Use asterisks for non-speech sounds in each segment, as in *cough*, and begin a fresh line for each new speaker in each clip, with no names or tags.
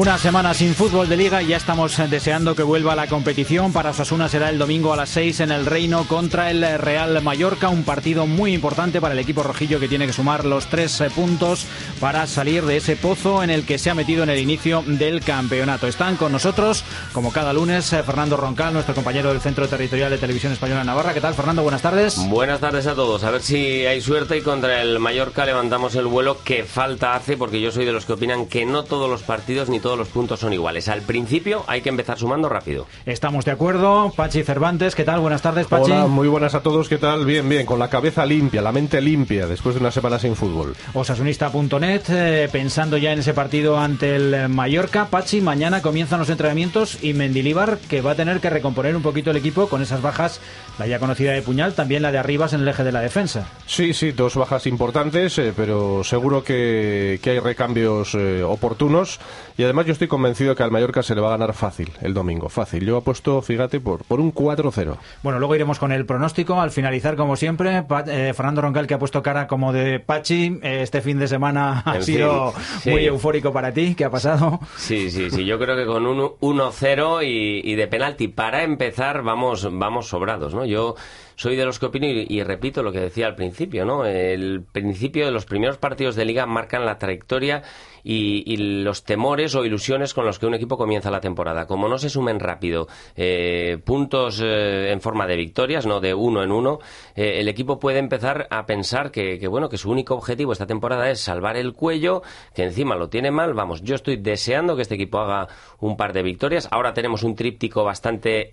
Una semana sin fútbol de liga y ya estamos deseando que vuelva la competición. Para Osasuna será el domingo a las 6 en el Reino contra el Real Mallorca. Un partido muy importante para el equipo rojillo que tiene que sumar los tres eh, puntos para salir de ese pozo en el que se ha metido en el inicio del campeonato. Están con nosotros, como cada lunes, eh, Fernando Roncal, nuestro compañero del Centro Territorial de Televisión Española Navarra. ¿Qué tal, Fernando? Buenas tardes.
Buenas tardes a todos. A ver si hay suerte y contra el Mallorca levantamos el vuelo que falta hace, porque yo soy de los que opinan que no todos los partidos ni todos los puntos son iguales. Al principio hay que empezar sumando rápido.
Estamos de acuerdo. Pachi Cervantes, ¿qué tal? Buenas tardes, Pachi.
Hola, muy buenas a todos. ¿Qué tal? Bien, bien. Con la cabeza limpia, la mente limpia, después de una semana sin fútbol.
Osasunista.net, eh, pensando ya en ese partido ante el Mallorca. Pachi, mañana comienzan los entrenamientos y Mendilíbar, que va a tener que recomponer un poquito el equipo con esas bajas, la ya conocida de Puñal, también la de Arribas en el eje de la defensa.
Sí, sí, dos bajas importantes, eh, pero seguro que, que hay recambios eh, oportunos. Y además yo estoy convencido que al Mallorca se le va a ganar fácil el domingo, fácil. Yo apuesto, fíjate, por, por un 4-0.
Bueno, luego iremos con el pronóstico. Al finalizar, como siempre, Pa- eh, Fernando Roncal, que ha puesto cara como de Pachi. eh, este fin de semana *laughs* ha
En
sido
fin, sí.
muy eufórico para ti. ¿Qué ha pasado?
Sí, sí, sí. Yo creo que con un 1-0 y, y de penalti para empezar vamos, vamos sobrados, ¿no? Yo soy de los que opino y, y repito lo que decía al principio, ¿no? El principio de los primeros partidos de liga marcan la trayectoria y, y los temores o ilusiones con los que un equipo comienza la temporada. Como no se sumen rápido eh, puntos eh, en forma de victorias, no de uno en uno, eh, el equipo puede empezar a pensar que, bueno que su único objetivo esta temporada es salvar el cuello, que encima lo tiene mal. Vamos, yo estoy deseando que este equipo haga un par de victorias. Ahora tenemos un tríptico bastante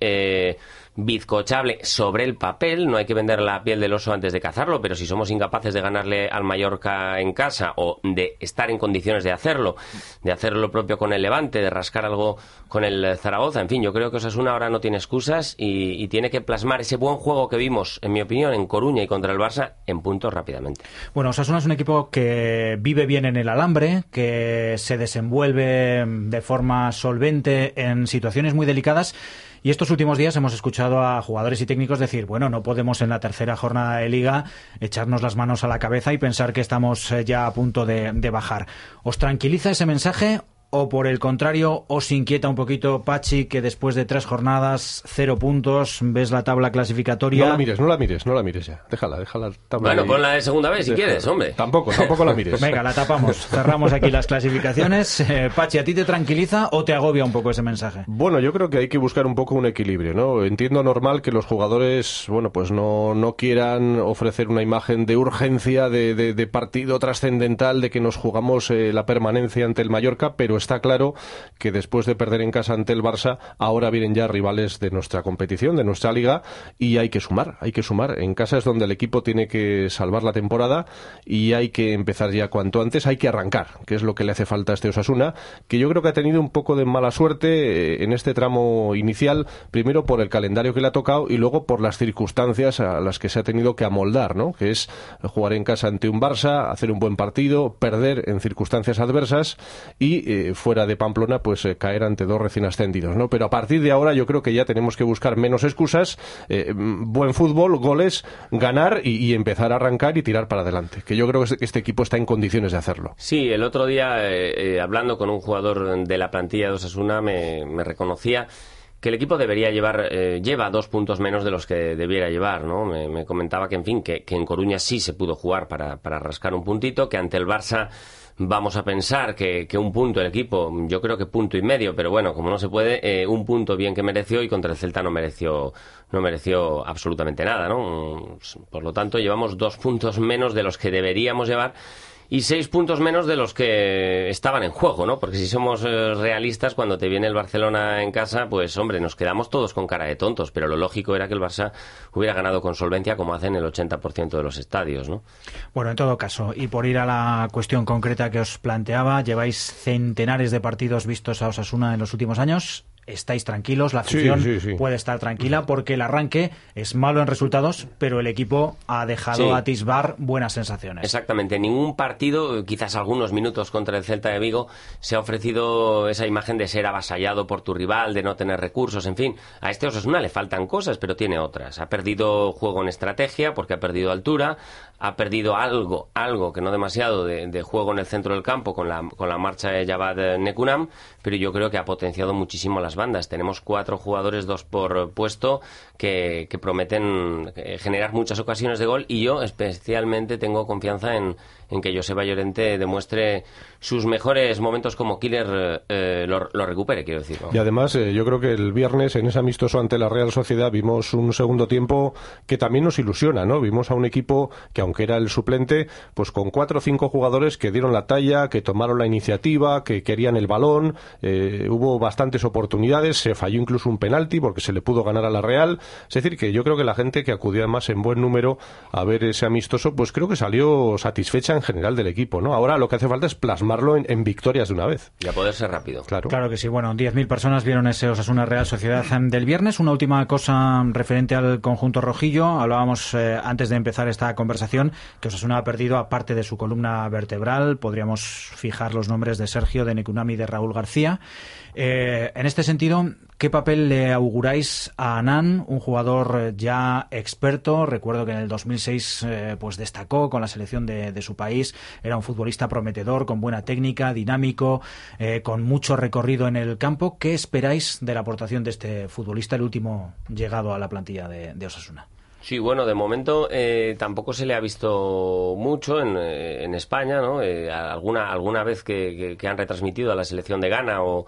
bizcochable sobre el papel. No hay que vender la piel del oso antes de cazarlo, pero si somos incapaces de ganarle al Mallorca en casa o de estar en condiciones de hacerlo, de hacer lo propio con el Levante, de rascar algo con el Zaragoza, en fin, yo creo que Osasuna ahora no tiene excusas y, tiene que plasmar ese buen juego que vimos, en mi opinión, en Coruña y contra el Barça en puntos rápidamente.
Bueno, Osasuna es un equipo que vive bien en el alambre, que se desenvuelve de forma solvente en situaciones muy delicadas. Y estos últimos días hemos escuchado a jugadores y técnicos decir, bueno, no podemos en la tercera jornada de liga echarnos las manos a la cabeza y pensar que estamos eh, ya a punto de, de bajar. ¿Os tranquiliza ese mensaje o por el contrario os inquieta un poquito, Pachi, que después de tres jornadas, cero puntos, ves la tabla clasificatoria?
No la mires, no la mires, no la mires ya. Déjala, déjala. tabla
Bueno,
ahí.
ponla de segunda vez si
Déjala.
quieres, hombre.
Tampoco, tampoco la mires. *laughs*
Venga, la tapamos. Cerramos aquí las clasificaciones. *laughs* Eh, Pachi, ¿a ti te tranquiliza o te agobia un poco ese mensaje?
Bueno, yo creo que hay que buscar un poco un equilibrio, ¿no? Entiendo normal que los jugadores, bueno, pues no, no quieran ofrecer una imagen de urgencia, de, de- de partido trascendental, de que nos jugamos eh, la permanencia ante el Mallorca, pero está claro que después de perder en casa ante el Barça, ahora vienen ya rivales de nuestra competición, de nuestra liga, y hay que sumar, hay que sumar. En casa es donde el equipo tiene que salvar la temporada y hay que empezar ya cuanto antes, hay que arrancar, que es lo que le hace falta a este Osasuna, que yo creo que ha tenido un poco de mala suerte eh, en este tramo inicial, primero por el calendario que le ha tocado y luego por las circunstancias a las que se ha tenido que amoldar, ¿no? Que es jugar en casa ante un Barça, hacer un buen partido, perder en circunstancias adversas y eh, fuera de Pamplona, pues eh, caer ante dos recién ascendidos, ¿no? Pero a partir de ahora yo creo que ya tenemos que buscar menos excusas, eh, mm, buen fútbol, goles, ganar y, empezar a arrancar y tirar para adelante. Que yo creo que este- equipo está en condiciones de hacerlo.
Sí, el otro día, eh, eh, hablando con un jugador de la plantilla de Osasuna, me, me reconocía que el equipo debería llevar, lleva dos puntos menos de los que debiera llevar, ¿no? Me, me comentaba que, en fin, que, que en Coruña sí se pudo jugar para, para rascar un puntito, que ante el Barça vamos a pensar que, que un punto el equipo, yo creo que punto y medio, pero bueno, como no se puede, eh, un punto bien que mereció y contra el Celta no mereció, no mereció absolutamente nada, ¿no? Por lo tanto, llevamos dos puntos menos de los que deberíamos llevar y seis puntos menos de los que estaban en juego, ¿no? Porque si somos eh, realistas, cuando te viene el Barcelona en casa, pues hombre, nos quedamos todos con cara de tontos, pero lo lógico era que el Barça hubiera ganado con solvencia como hacen el 80% de los estadios, ¿no?
Bueno, en todo caso, y por ir a la cuestión concreta que os planteaba, lleváis centenares de partidos vistos a Osasuna en los últimos años. Estáis tranquilos, la afición puede estar tranquila porque el arranque es malo en resultados, pero el equipo ha dejado atisbar buenas sensaciones.
Exactamente, ningún partido, quizás algunos minutos contra el Celta de Vigo, se ha ofrecido esa imagen de ser avasallado por tu rival, de no tener recursos, en fin. A este Osasuna le faltan cosas, pero tiene otras. Ha perdido juego en estrategia porque ha perdido altura, ha perdido algo, algo que no demasiado de, juego en el centro del campo con la, con la marcha de Javad Nekunam, pero yo creo que ha potenciado muchísimo las bandas. Tenemos cuatro jugadores, dos por puesto, que, que prometen eh, generar muchas ocasiones de gol y yo especialmente tengo confianza en, en que Joseba Llorente demuestre sus mejores momentos como killer eh, lo, recupere, quiero decir.
Y además, eh, yo creo que el viernes, en ese amistoso ante la Real Sociedad, vimos un segundo tiempo que también nos ilusiona, ¿no? Vimos a un equipo que, aunque era el suplente, pues con cuatro o cinco jugadores que dieron la talla, que tomaron la iniciativa, que querían el balón, eh, hubo bastantes oportunidades, se falló incluso un penalti porque se le pudo ganar a la Real. Es decir, que yo creo que la gente que acudió además en buen número a ver ese amistoso, pues creo que salió satisfecha en general del equipo, ¿no? Ahora lo que hace falta es plasmarlo en, victorias de una vez.
Y a poder ser rápido.
Claro. Claro que sí. Bueno, 10.000 personas vieron ese Osasuna Real Sociedad del viernes. Una última cosa referente al conjunto rojillo. Hablábamos eh, antes de empezar esta conversación que Osasuna ha perdido, aparte de su columna vertebral, podríamos fijar los nombres de Sergio, de Nekunami y de Raúl García. Eh, en este sentido, ¿qué papel le auguráis a Anán, un jugador eh, ya experto? Recuerdo que en el 2006 eh, pues destacó con la selección de, su país. Era un futbolista prometedor, con buena técnica, dinámico, con mucho recorrido en el campo. ¿Qué esperáis de la aportación de este futbolista, el último llegado a la plantilla de, Osasuna?
Sí, bueno, de momento tampoco se le ha visto mucho en, España, ¿no? alguna, alguna vez que, han retransmitido a la selección de Ghana o,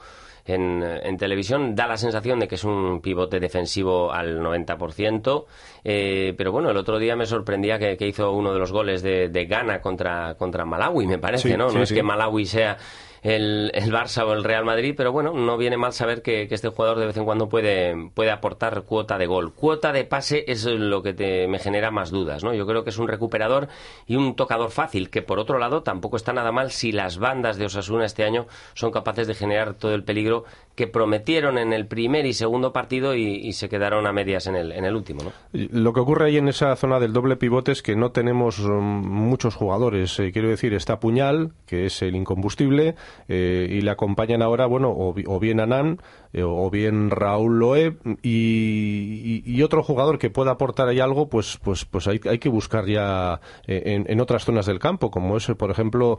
en, televisión. Da la sensación de que es un pivote defensivo al 90%, eh, pero bueno, el otro día me sorprendía que, hizo uno de los goles de, de Ghana contra, contra Malawi, me parece, ¿no? no es que Malawi sea el, el, Barça o el Real Madrid, pero bueno, no viene mal saber que, este jugador de vez en cuando puede, puede aportar cuota de gol. Cuota de pase es lo que te, me genera más dudas, ¿no? Yo creo que es un recuperador y un tocador fácil, que por otro lado tampoco está nada mal si las bandas de Osasuna este año son capaces de generar todo el peligro que prometieron en el primer y segundo partido y, se quedaron a medias en el, en el último. ¿no?
Lo que ocurre ahí en esa zona del doble pivote es que no tenemos um, muchos jugadores. Eh, quiero decir, está Puñal, que es el incombustible, eh, y le acompañan ahora, bueno, o, bien Anán eh, o bien Raúl Loeb y, otro jugador que pueda aportar ahí algo, pues, pues, pues hay, hay que buscar ya en, en otras zonas del campo, como es, por ejemplo,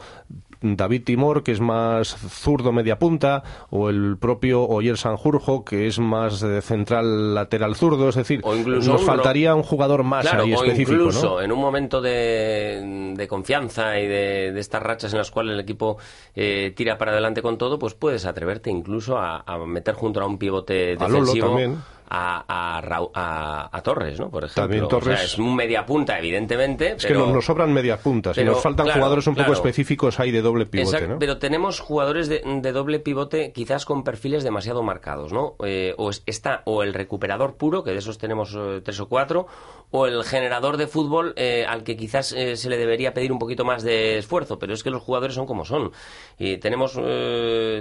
David Timor, que es más zurdo media punta, o el propio Oyer Sanjurjo, que es más de central lateral zurdo, es decir, nos faltaría un jugador más ahí específico.
incluso en un momento de, confianza y de, estas rachas en las cuales el equipo eh, tira para adelante con todo, pues puedes atreverte incluso a, meter junto a un pivote defensivo. a, a, a, Torres, ¿no? Por ejemplo. Torres... es un media punta, evidentemente.
Es que nos, sobran media puntas y nos faltan jugadores un poco específicos ahí de doble pivote, ¿no?
Pero tenemos jugadores de, doble pivote quizás con perfiles demasiado marcados, ¿no? Eh, o está o el recuperador puro, que de esos tenemos eh, tres o cuatro, o el generador de fútbol eh, al que quizás se le debería pedir un poquito más de esfuerzo, pero es que los jugadores son como son. Y tenemos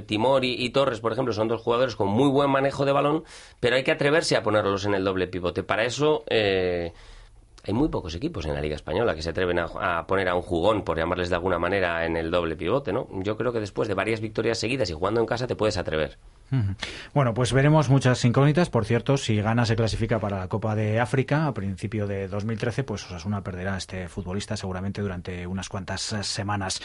Timor y, y Torres, por ejemplo, son dos jugadores con muy buen manejo de balón, pero hay que atrever a ponerlos en el doble pivote. Para eso eh, hay muy pocos equipos en la Liga Española que se atreven a, poner a un jugón, por llamarles de alguna manera, en el doble pivote, ¿no? Yo creo que después de varias victorias seguidas y jugando en casa te puedes atrever.
Bueno, pues veremos muchas incógnitas. Por cierto, si Ghana se clasifica para la Copa de África a principio de 2013, pues Osasuna perderá a este futbolista seguramente durante unas cuantas semanas.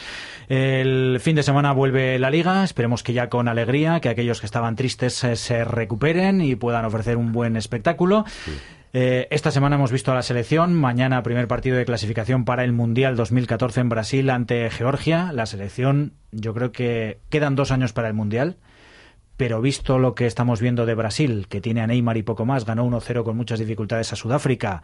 El fin de semana vuelve la Liga. Esperemos que ya con alegría, que aquellos que estaban tristes eh, se recuperen y puedan ofrecer un buen espectáculo. Eh, esta semana hemos visto a la selección. Mañana, primer partido de clasificación para el Mundial 2014 en Brasil ante Georgia. La selección, yo creo que quedan dos años para el Mundial pero visto lo que estamos viendo de Brasil, que tiene a Neymar y poco más, ganó 1-0 con muchas dificultades a Sudáfrica,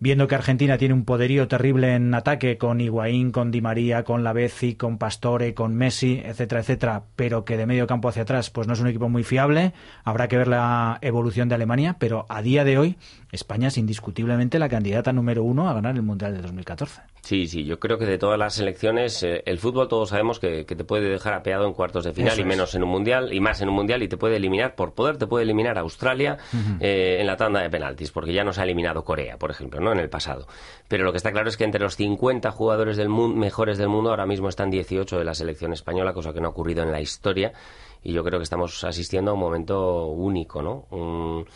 viendo que Argentina tiene un poderío terrible en ataque con Higuaín, con Di María, con Lavezzi, con Pastore, con Messi, etcétera, etcétera, pero que de medio campo hacia atrás pues no es un equipo muy fiable. Habrá que ver la evolución de Alemania, pero a día de hoy España es indiscutiblemente la candidata número uno a ganar el Mundial de 2014.
Sí, sí, yo creo que de todas las selecciones, eh, el fútbol todos sabemos que, te puede dejar apeado en cuartos de final y menos en un mundial, y más en un mundial, y te puede eliminar, por poder, te puede eliminar a Australia eh, en la tanda de penaltis, porque ya nos ha eliminado Corea, por ejemplo, ¿no? En el pasado. Pero lo que está claro es que entre los 50 jugadores del mejores del mundo, ahora mismo están 18 de la selección española, cosa que no ha ocurrido en la historia, y yo creo que estamos asistiendo a un momento único, ¿no? Un,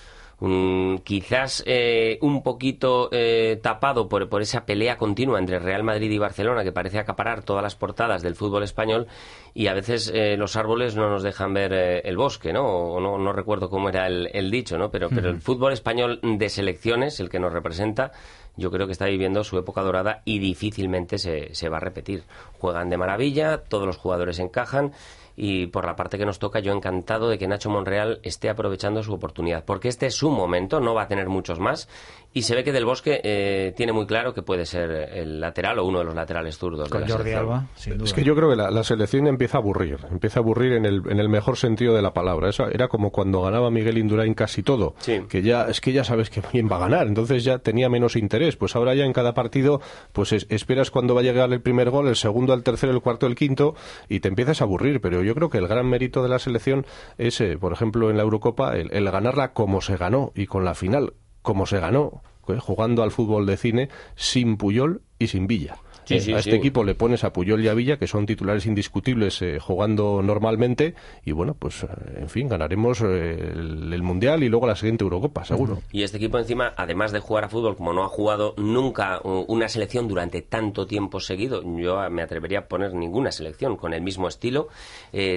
quizás eh, un poquito eh, tapado por, por, esa pelea continua entre Real Madrid y Barcelona que parece acaparar todas las portadas del fútbol español y a veces eh, los árboles no nos dejan ver el bosque, ¿no? O no, no recuerdo cómo era el, dicho, ¿no? Pero, pero el fútbol español de selecciones, el que nos representa, yo creo que está viviendo su época dorada y difícilmente se, se va a repetir. Juegan de maravilla, todos los jugadores encajan y por la parte que nos toca, yo encantado de que Nacho Monreal esté aprovechando su oportunidad, porque este es su momento, no va a tener muchos más, y se ve que Del Bosque eh, tiene muy claro que puede ser el lateral o uno de los laterales zurdos.
Con Jordi Alba,
Es que yo creo que la, selección empieza a aburrir, empieza a aburrir en el, en el mejor sentido de la palabra. Eso era como cuando ganaba Miguel Indurain casi todo, que ya es que ya sabes que quién va a ganar, entonces ya tenía menos interés. Pues ahora ya en cada partido, pues esperas cuando va a llegar el primer gol, el segundo, el tercero, el cuarto, el quinto, y te empiezas a aburrir. Pero yo creo que el gran mérito de la selección es, eh, por ejemplo, en la Eurocopa, el, ganarla como se ganó y con la final como se ganó, eh, jugando al fútbol de cine sin Puyol y sin Villa a este equipo le pones a Puyol y a Villa, que son titulares indiscutibles eh, jugando normalmente, y bueno, pues eh, en fin, ganaremos eh, el, Mundial y luego la siguiente Eurocopa, seguro.
Y este equipo encima, además de jugar a fútbol, como no ha jugado nunca una selección durante tanto tiempo seguido, yo me atrevería a poner ninguna selección con el mismo estilo,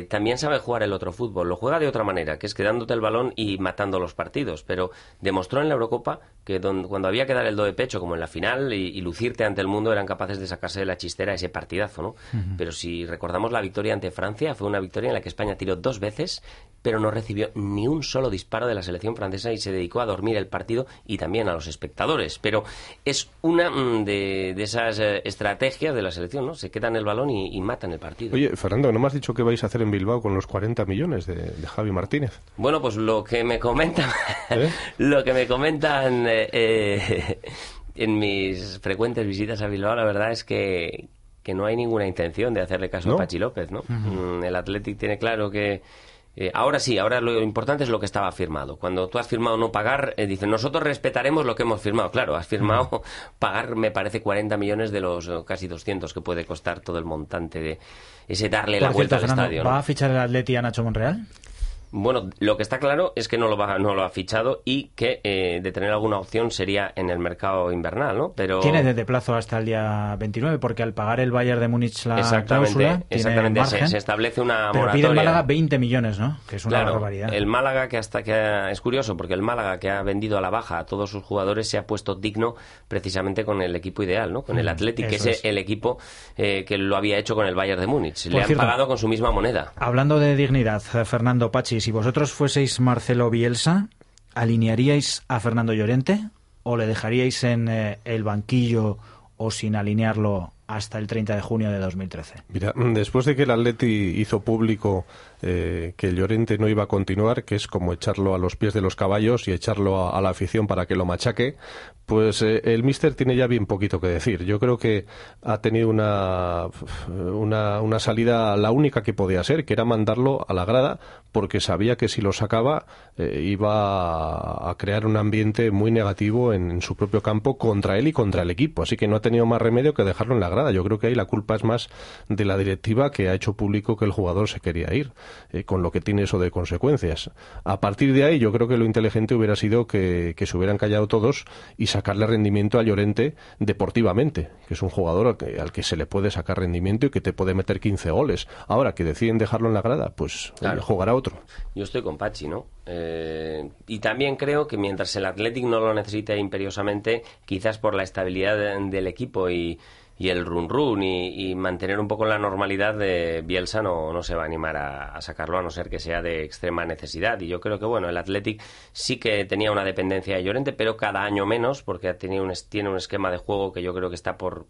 también sabe jugar el otro fútbol. Lo juega de otra manera, que es quedándote el balón y matando los partidos, pero demostró en la Eurocopa que cuando había que dar el do de pecho, como en la final, y, y lucirte ante el mundo, eran capaces de sacar sacarse de la chistera ese partidazo, ¿no? Pero si recordamos la victoria ante Francia, fue una victoria en la que España tiró dos veces, pero no recibió ni un solo disparo de la selección francesa y se dedicó a dormir el partido y también a los espectadores. Pero es una mm, de, esas eh, estrategias de la selección, ¿no? Se quedan el balón y, matan el partido.
Oye, Fernando, ¿no me has dicho qué vais a hacer en Bilbao con los 40 millones de, Javi Martínez?
Bueno, pues lo que me comentan, ¿Eh? *laughs* lo que me comentan eh, en mis frecuentes visitas a Bilbao, la verdad es que, que no hay ninguna intención de hacerle caso a Pachi López, ¿no? El Athletic tiene claro que eh, ahora sí, ahora lo importante es lo que estaba firmado. Cuando tú has firmado no pagar, eh, dicen, nosotros respetaremos lo que hemos firmado. Claro, has firmado *laughs* pagar, me parece, 40 millones de los eh, casi 200 que puede costar todo el montante de ese darle la vuelta al estadio.
¿Va a fichar el Atleti a Nacho Monreal?
Bueno, lo que está claro es que no lo, va, no lo ha fichado y que eh, de tener alguna opción sería en el mercado invernal, ¿no? Pero
tiene desde plazo hasta el día 29 porque al pagar el Bayern de Múnich la cláusula
exactamente se, establece una
pero
moratoria.
pide el Málaga 20 millones, ¿no? Que es una barbaridad.
El Málaga que hasta que es curioso porque el Málaga que ha vendido a la baja a todos sus jugadores se ha puesto digno precisamente con el equipo ideal, ¿no? Con el mm, Athletic, que es, el equipo eh, que lo había hecho con el Bayern de Múnich. Le han pagado con su misma moneda.
Hablando de dignidad, Fernando Pachi, si vosotros fueseis Marcelo Bielsa, ¿alinearíais a Fernando Llorente o le dejaríais en eh, el banquillo o sin alinearlo hasta el 30 de junio de 2013?
Mira, después de que el Atleti hizo público eh, que Llorente no iba a continuar, que es como echarlo a los pies de los caballos y echarlo a, la afición para que lo machaque, pues eh, el Mister tiene ya bien poquito que decir. Yo creo que ha tenido una, una, salida, la única que podía ser, que era mandarlo a la grada, porque sabía que si lo sacaba eh, iba a crear un ambiente muy negativo en, su propio campo contra él y contra el equipo. Así que no ha tenido más remedio que dejarlo en la grada. Yo creo que ahí la culpa es más de la directiva que ha hecho público que el jugador se quería ir. Eh, con lo que tiene eso de consecuencias. A partir de ahí, yo creo que lo inteligente hubiera sido que, se hubieran callado todos y sacarle rendimiento a Llorente deportivamente, que es un jugador al que, se le puede sacar rendimiento y que te puede meter 15 goles. Ahora que deciden dejarlo en la grada, pues jugará otro.
Yo estoy con Pachi, ¿no? Eh, y también creo que mientras el Athletic no lo necesite imperiosamente, quizás por la estabilidad del equipo y y el run run y, mantener un poco la normalidad de Bielsa no, no se va a animar a, sacarlo a no ser que sea de extrema necesidad. Y yo creo que, bueno, el Athletic sí que tenía una dependencia de Llorente, pero cada año menos, porque tenido un, tiene un esquema de juego que yo creo que está por,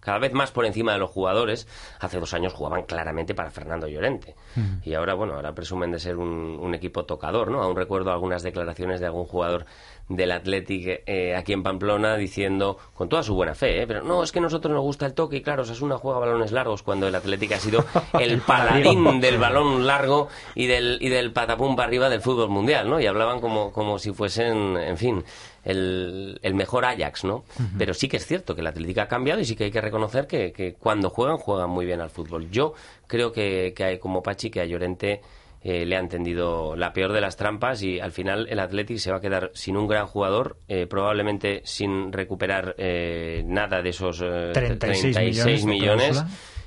cada vez más por encima de los jugadores. Hace dos años jugaban claramente para Fernando Llorente. Y ahora, bueno, ahora presumen de ser un, un, equipo tocador, ¿no? Aún recuerdo algunas declaraciones de algún jugador del Athletic eh, aquí en Pamplona diciendo, con toda su buena fe, ¿eh? pero no, es que a nosotros nos gusta el toque y claro, una juega balones largos cuando el Athletic ha sido *laughs* el paladín del balón largo y del, y del patapum para arriba del fútbol mundial, ¿no? Y hablaban como, como si fuesen, en fin, el, el mejor Ajax, ¿no? Pero sí que es cierto que el Athletic ha cambiado y sí que hay que reconocer que, que cuando juegan, juegan muy bien al fútbol. Yo creo que, que hay como Pachi, que a Llorente eh, le han tendido la peor de las trampas y al final el Athletic se va a quedar sin un gran jugador, eh, probablemente sin recuperar eh, nada de esos 36, millones.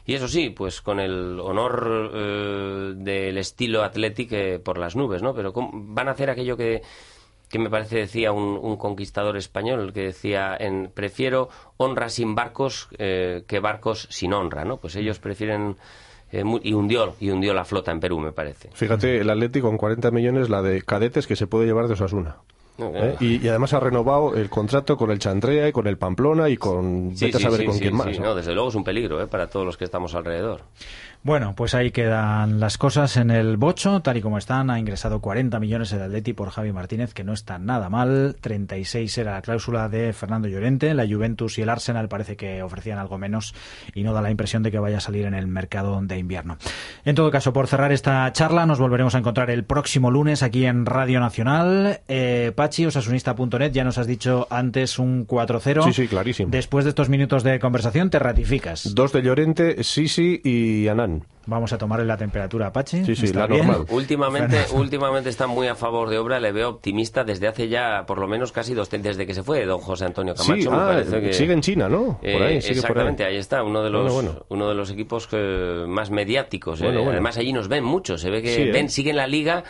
y eso sí, pues con el honor del estilo Athletic por las nubes, ¿no? Pero van a hacer aquello que, que me parece decía un, conquistador español que decía en prefiero honra sin barcos que barcos sin honra, ¿no? Pues ellos prefieren eh, y hundió y hundió la flota en Perú, me parece.
Fíjate, el Atlético con 40 millones, la de cadetes que se puede llevar de Osasuna. ¿Eh? Y, además ha renovado el contrato con el Chandrea y con el Pamplona y con vete a saber con quién más.
¿no? desde luego es un peligro ¿eh? para todos los que estamos alrededor.
Bueno, pues ahí quedan las cosas en el bocho, tal y como están. Ha ingresado 40 millones el Atleti por Javi Martínez, que no está nada mal. 36 era la cláusula de Fernando Llorente. La Juventus y el Arsenal parece que ofrecían algo menos y no da la impresión de que vaya a salir en el mercado de invierno. En todo caso, por cerrar esta charla, nos volveremos a encontrar el próximo lunes aquí en Radio Nacional. Eh, Pachi, osasunista.net, ya nos has dicho antes un 4-0.
Sí, sí, clarísimo.
Después de estos minutos de conversación, te ratificas.
Dos de Llorente, Sisi y Anán.
Vamos a tomarle la temperatura a Pachi.
Sí, sí, la normal.
Últimamente, últimamente está muy a favor de obra, le veo optimista desde hace ya por lo menos casi dos desde que se fue don José Antonio Camacho.
Sí, ah, sigue en China, ¿no?
Por ahí, exactamente, ahí. está, uno de los, Uno de los equipos más mediáticos. ¿eh? Además, allí nos ven mucho, se ve que ¿eh? ven, siguen la liga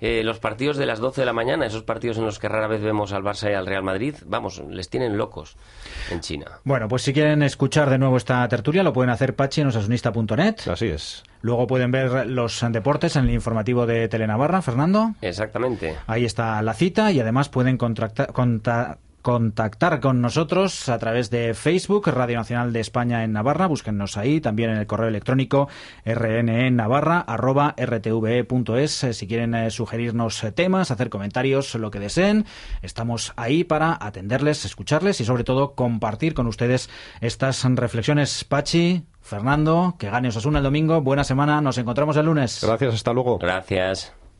eh, los partidos de las 12 de la mañana, esos partidos en los que rara vez vemos al Barça y al Real Madrid, vamos, les tienen locos en China.
Bueno, pues si quieren escuchar de nuevo esta tertulia, lo pueden hacer Pachi en osasunista.net.
Así es.
Luego pueden ver los deportes en el informativo de Telenavarra, Fernando.
Exactamente.
Ahí está la cita y además pueden contactar contactar con nosotros a través de Facebook, Radio Nacional de España en Navarra, búsquennos ahí, también en el correo electrónico rnnavarra.rtve.es, si quieren eh, sugerirnos eh, temas, hacer comentarios, lo que deseen, estamos ahí para atenderles, escucharles y sobre todo compartir con ustedes estas reflexiones. Pachi, Fernando, que gane Osasuna el domingo, buena semana, nos encontramos el lunes.
Gracias, hasta luego.
Gracias.